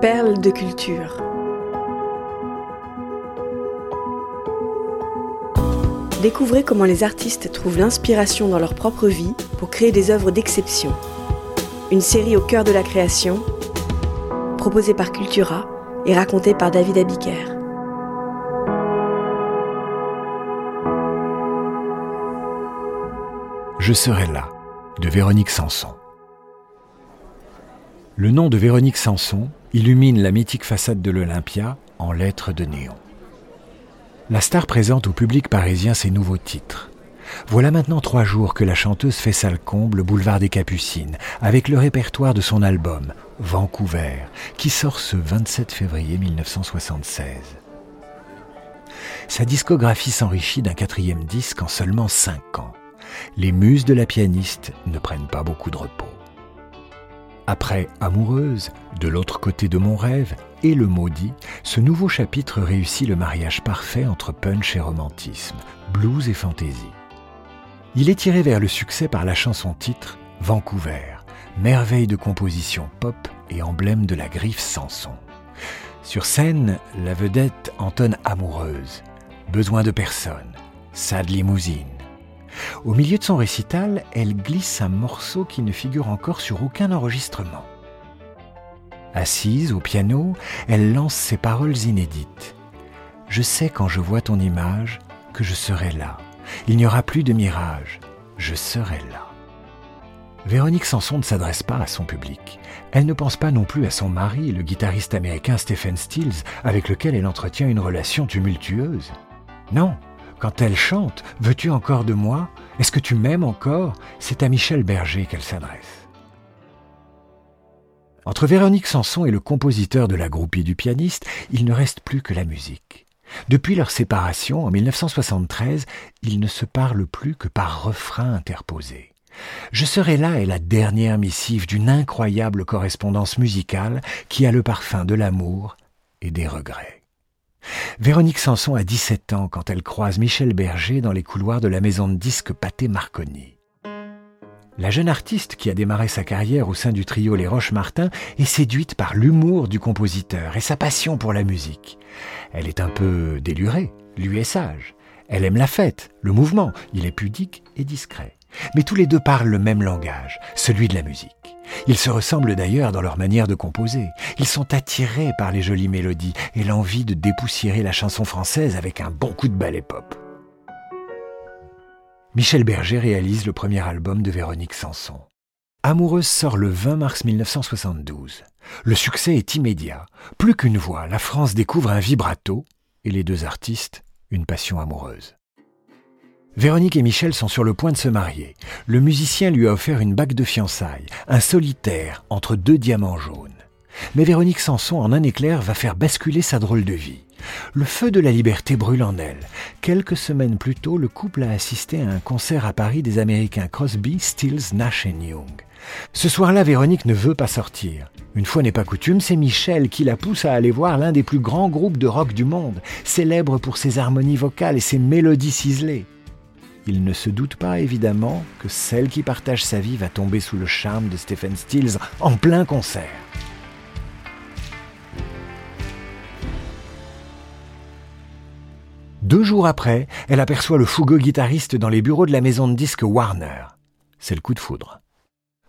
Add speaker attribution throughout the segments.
Speaker 1: Perles de culture. Découvrez comment les artistes trouvent l'inspiration dans leur propre vie pour créer des œuvres d'exception. Une série au cœur de la création, proposée par Cultura et racontée par David Abiker.
Speaker 2: Je serai là, de Véronique Sanson. Le nom de Véronique Sanson illumine la mythique façade de l'Olympia en lettres de néon. La star présente au public parisien ses nouveaux titres. Voilà maintenant trois jours que la chanteuse fait salle comble boulevard des Capucines avec le répertoire de son album Vancouver qui sort ce 27 février 1976. Sa discographie s'enrichit d'un quatrième disque en seulement cinq ans les muses de la pianiste ne prennent pas beaucoup de repos. Après Amoureuse, De l'autre côté de mon rêve et Le maudit, ce nouveau chapitre réussit le mariage parfait entre punch et romantisme, blues et fantaisie. Il est tiré vers le succès par la chanson titre Vancouver, merveille de composition pop et emblème de la griffe Samson. Sur scène, la vedette entonne amoureuse, besoin de personne, sad limousine, au milieu de son récital, elle glisse un morceau qui ne figure encore sur aucun enregistrement. Assise au piano, elle lance ces paroles inédites. Je sais quand je vois ton image que je serai là. Il n'y aura plus de mirage. Je serai là. Véronique Sanson ne s'adresse pas à son public. Elle ne pense pas non plus à son mari, le guitariste américain Stephen Stills, avec lequel elle entretient une relation tumultueuse. Non, quand elle chante Veux-tu encore de moi? Est-ce que tu m'aimes encore? C'est à Michel Berger qu'elle s'adresse. Entre Véronique Sanson et le compositeur de la groupie du pianiste, il ne reste plus que la musique. Depuis leur séparation, en 1973, ils ne se parlent plus que par refrain interposé. Je serai là est la dernière missive d'une incroyable correspondance musicale qui a le parfum de l'amour et des regrets. Véronique Sanson a 17 ans quand elle croise Michel Berger dans les couloirs de la maison de disques Pathé Marconi. La jeune artiste qui a démarré sa carrière au sein du trio Les Roches-Martin est séduite par l'humour du compositeur et sa passion pour la musique. Elle est un peu délurée, lui est sage. Elle aime la fête, le mouvement, il est pudique et discret. Mais tous les deux parlent le même langage, celui de la musique. Ils se ressemblent d'ailleurs dans leur manière de composer. Ils sont attirés par les jolies mélodies et l'envie de dépoussiérer la chanson française avec un bon coup de ballet pop. Michel Berger réalise le premier album de Véronique Sanson. Amoureuse sort le 20 mars 1972. Le succès est immédiat. Plus qu'une voix, la France découvre un vibrato et les deux artistes une passion amoureuse. Véronique et Michel sont sur le point de se marier. Le musicien lui a offert une bague de fiançailles, un solitaire entre deux diamants jaunes. Mais Véronique Sanson, en un éclair, va faire basculer sa drôle de vie. Le feu de la liberté brûle en elle. Quelques semaines plus tôt, le couple a assisté à un concert à Paris des Américains Crosby, Stills, Nash et Young. Ce soir-là, Véronique ne veut pas sortir. Une fois n'est pas coutume, c'est Michel qui la pousse à aller voir l'un des plus grands groupes de rock du monde, célèbre pour ses harmonies vocales et ses mélodies ciselées. Il ne se doute pas évidemment que celle qui partage sa vie va tomber sous le charme de Stephen Stills en plein concert. Deux jours après, elle aperçoit le fougueux guitariste dans les bureaux de la maison de disques Warner. C'est le coup de foudre.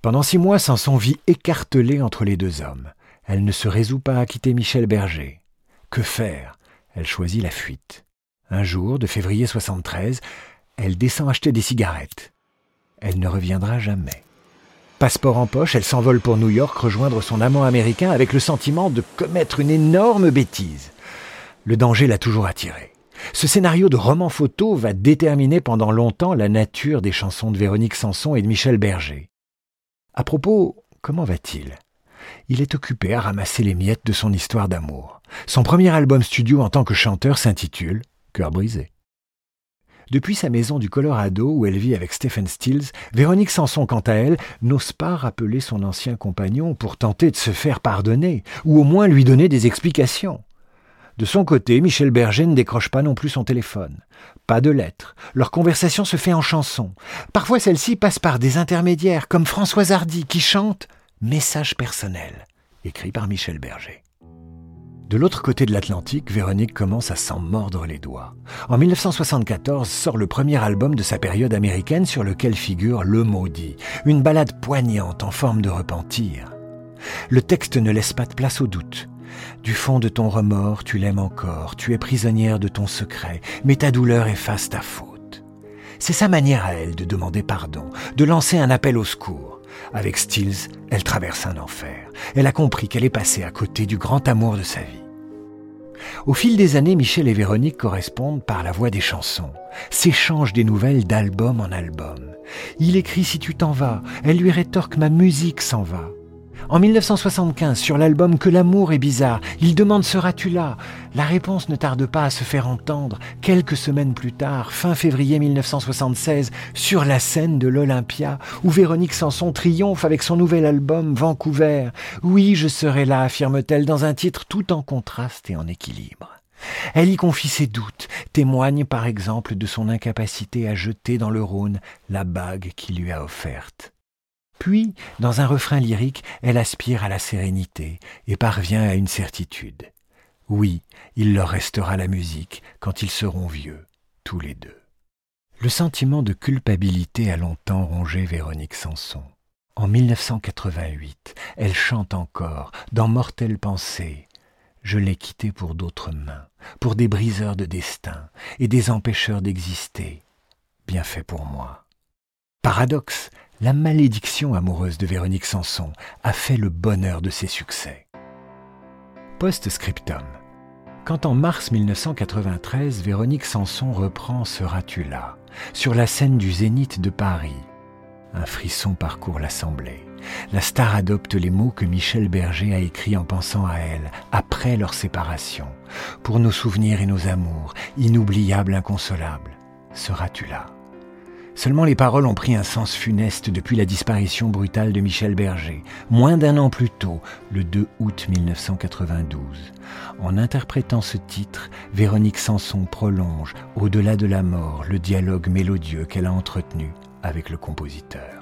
Speaker 2: Pendant six mois, Sanson vit écartelée entre les deux hommes. Elle ne se résout pas à quitter Michel Berger. Que faire? Elle choisit la fuite. Un jour, de février 73, elle descend acheter des cigarettes. Elle ne reviendra jamais. Passeport en poche, elle s'envole pour New York rejoindre son amant américain avec le sentiment de commettre une énorme bêtise. Le danger l'a toujours attirée. Ce scénario de roman photo va déterminer pendant longtemps la nature des chansons de Véronique Sanson et de Michel Berger. À propos, comment va-t-il? Il est occupé à ramasser les miettes de son histoire d'amour. Son premier album studio en tant que chanteur s'intitule Cœur brisé. Depuis sa maison du Colorado où elle vit avec Stephen Stills, Véronique Sanson, quant à elle, n'ose pas rappeler son ancien compagnon pour tenter de se faire pardonner, ou au moins lui donner des explications. De son côté, Michel Berger ne décroche pas non plus son téléphone. Pas de lettres. Leur conversation se fait en chanson. Parfois celle-ci passe par des intermédiaires, comme Françoise Hardy, qui chante Message personnel, écrit par Michel Berger. De l'autre côté de l'Atlantique, Véronique commence à s'en mordre les doigts. En 1974 sort le premier album de sa période américaine sur lequel figure Le Maudit, une ballade poignante en forme de repentir. Le texte ne laisse pas de place au doute. Du fond de ton remords, tu l'aimes encore, tu es prisonnière de ton secret, mais ta douleur efface ta faute. C'est sa manière à elle de demander pardon, de lancer un appel au secours. Avec Stills, elle traverse un enfer. Elle a compris qu'elle est passée à côté du grand amour de sa vie. Au fil des années, Michel et Véronique correspondent par la voix des chansons, s'échangent des nouvelles d'album en album. Il écrit Si tu t'en vas, elle lui rétorque Ma musique s'en va. En 1975, sur l'album Que l'amour est bizarre, il demande Seras-tu là? La réponse ne tarde pas à se faire entendre. Quelques semaines plus tard, fin février 1976, sur la scène de l'Olympia, où Véronique Sanson triomphe avec son nouvel album Vancouver. Oui, je serai là, affirme-t-elle dans un titre tout en contraste et en équilibre. Elle y confie ses doutes, témoigne par exemple de son incapacité à jeter dans le Rhône la bague qu'il lui a offerte. Puis, dans un refrain lyrique, elle aspire à la sérénité et parvient à une certitude. Oui, il leur restera la musique quand ils seront vieux, tous les deux. Le sentiment de culpabilité a longtemps rongé Véronique Sanson. En 1988, elle chante encore, dans Mortelle Pensée, Je l'ai quitté pour d'autres mains, pour des briseurs de destin et des empêcheurs d'exister. Bien fait pour moi. Paradoxe, la malédiction amoureuse de Véronique Sanson a fait le bonheur de ses succès. Post-scriptum. Quand en mars 1993, Véronique Sanson reprend Seras-tu là sur la scène du Zénith de Paris, un frisson parcourt l'assemblée. La star adopte les mots que Michel Berger a écrits en pensant à elle, après leur séparation. Pour nos souvenirs et nos amours, inoubliables, inconsolables, seras-tu là Seulement les paroles ont pris un sens funeste depuis la disparition brutale de Michel Berger, moins d'un an plus tôt, le 2 août 1992. En interprétant ce titre, Véronique Sanson prolonge, au-delà de la mort, le dialogue mélodieux qu'elle a entretenu avec le compositeur.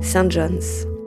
Speaker 1: St. John's.